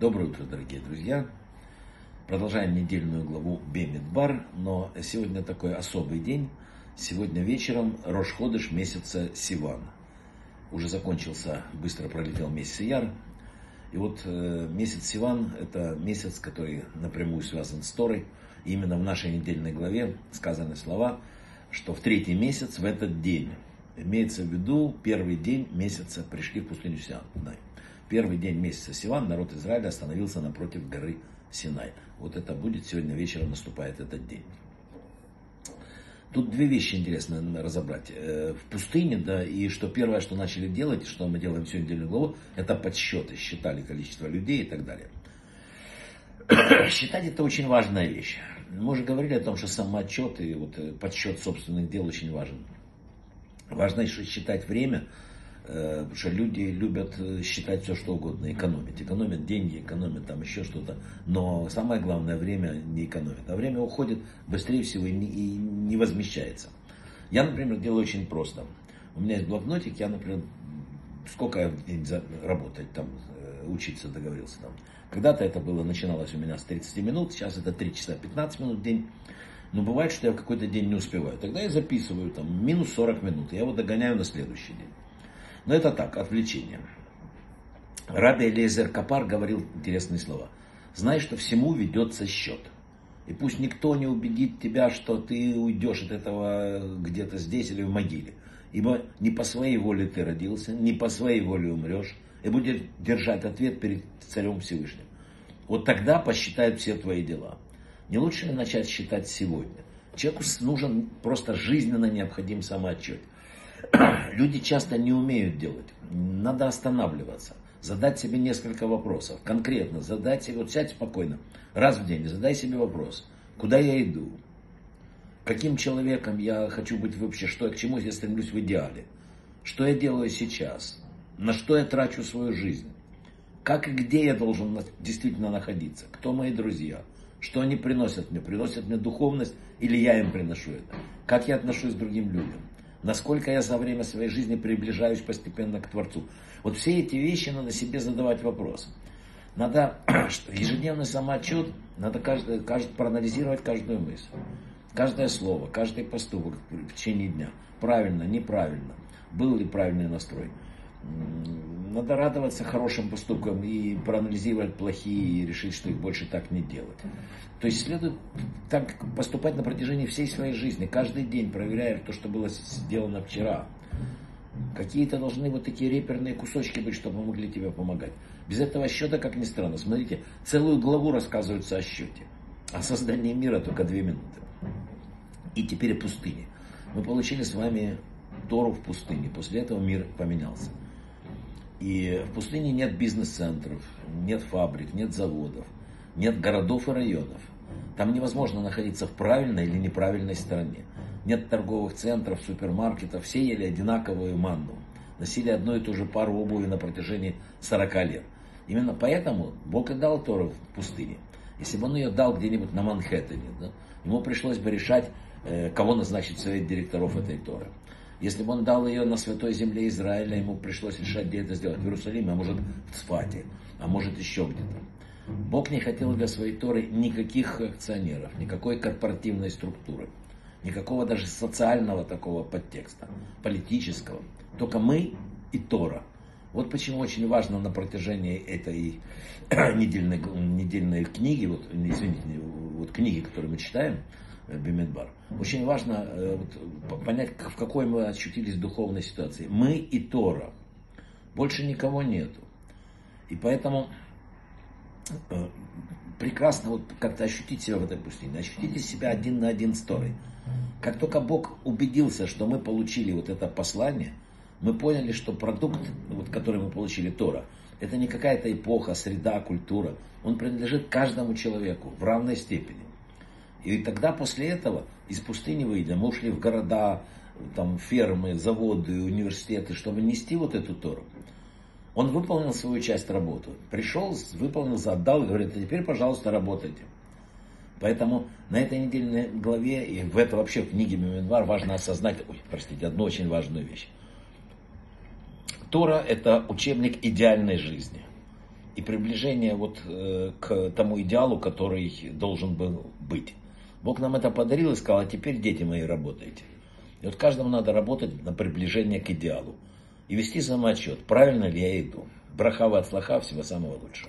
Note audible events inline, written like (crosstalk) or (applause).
Доброе утро, дорогие друзья. Продолжаем недельную главу Бемидбар, но сегодня такой особый день. Сегодня вечером Рошходыш месяца Сиван. Уже закончился, быстро пролетел месяц Яр. И вот э, месяц Сиван – это месяц, который напрямую связан с Торой. И именно в нашей недельной главе сказаны слова, что в третий месяц, в этот день, имеется в виду первый день месяца пришли в пустыню Сиан. Первый день месяца Сиван народ Израиля остановился напротив горы Синай. Вот это будет сегодня вечером наступает этот день. Тут две вещи интересно разобрать. Э, в пустыне, да, и что первое, что начали делать, что мы делаем всю недельную главу, это подсчеты, считали количество людей и так далее. (coughs) Считать это очень важная вещь. Мы уже говорили о том, что самоотчет и вот э, подсчет собственных дел очень важен. Важно еще считать время, потому что люди любят э, считать все, что угодно, экономить. Экономят деньги, экономят там еще что-то. Но самое главное, время не экономят. А время уходит быстрее всего и не, и не возмещается. Я, например, делаю очень просто. У меня есть блокнотик, я, например, сколько я в день работать там, э, учиться договорился там. Когда-то это было, начиналось у меня с 30 минут, сейчас это 3 часа 15 минут в день. Но бывает, что я в какой-то день не успеваю. Тогда я записываю там минус 40 минут. Я его догоняю на следующий день. Но это так, отвлечение. Раби Элиезер Капар говорил интересные слова. Знай, что всему ведется счет. И пусть никто не убедит тебя, что ты уйдешь от этого где-то здесь или в могиле. Ибо не по своей воле ты родился, не по своей воле умрешь, и будешь держать ответ перед Царем Всевышним. Вот тогда посчитают все твои дела. Не лучше ли начать считать сегодня? Человеку нужен просто жизненно необходим самоотчет. Люди часто не умеют делать. Надо останавливаться. Задать себе несколько вопросов. Конкретно задать себе, вот сядь спокойно, раз в день, задай себе вопрос. Куда я иду? Каким человеком я хочу быть вообще? Что, к чему я стремлюсь в идеале? Что я делаю сейчас? На что я трачу свою жизнь? Как и где я должен действительно находиться? Кто мои друзья? Что они приносят мне? Приносят мне духовность или я им приношу это? Как я отношусь к другим людям? Насколько я за время своей жизни приближаюсь постепенно к Творцу? Вот все эти вещи надо себе задавать вопрос. Надо (clears throat) ежедневный самоотчет, надо каждый, каждый, проанализировать каждую мысль. Каждое слово, каждый поступок в течение дня. Правильно, неправильно. Был ли правильный настрой? Надо радоваться хорошим поступкам и проанализировать плохие и решить, что их больше так не делать. То есть следует так поступать на протяжении всей своей жизни, каждый день проверяя то, что было сделано вчера. Какие-то должны вот такие реперные кусочки быть, чтобы могли тебе помогать. Без этого счета, как ни странно, смотрите, целую главу рассказывается о счете. О создании мира только две минуты. И теперь о пустыне. Мы получили с вами Тору в пустыне. После этого мир поменялся. И в пустыне нет бизнес-центров, нет фабрик, нет заводов, нет городов и районов. Там невозможно находиться в правильной или неправильной стране. Нет торговых центров, супермаркетов, все ели одинаковую манну. Носили одну и ту же пару обуви на протяжении 40 лет. Именно поэтому Бог и дал Тору в пустыне. Если бы он ее дал где-нибудь на Манхэттене, да, ему пришлось бы решать, э, кого назначить совет директоров этой Торы. Если бы он дал ее на святой земле Израиля, ему пришлось решать, где это сделать. В Иерусалиме, а может в Цфате, а может еще где-то. Бог не хотел для своей Торы никаких акционеров, никакой корпоративной структуры, никакого даже социального такого подтекста, политического. Только мы и Тора. Вот почему очень важно на протяжении этой (coughs) недельной, недельной книги, вот, извините, вот книги, которую мы читаем, Бимедбар. Очень важно э, вот, понять, в какой мы ощутились духовной ситуации. Мы и Тора. Больше никого нету. И поэтому э, прекрасно вот как-то ощутить себя в этой пустыне. Ощутите себя один на один с Торой. Как только Бог убедился, что мы получили вот это послание, мы поняли, что продукт, вот, который мы получили, Тора, это не какая-то эпоха, среда, культура. Он принадлежит каждому человеку в равной степени. И тогда после этого из пустыни выйдя, мы ушли в города, там фермы, заводы, университеты, чтобы нести вот эту Тору. Он выполнил свою часть работы. Пришел, выполнил, отдал и говорит, а теперь, пожалуйста, работайте. Поэтому на этой недельной главе, и в это вообще в книге Меменвар важно осознать, ой, простите, одну очень важную вещь. Тора – это учебник идеальной жизни. и приближение вот э, к тому идеалу, который должен был быть. Бог нам это подарил и сказал, а теперь, дети мои, работайте. И вот каждому надо работать на приближение к идеалу. И вести самоотчет, правильно ли я иду. Брахава от слаха, всего самого лучшего.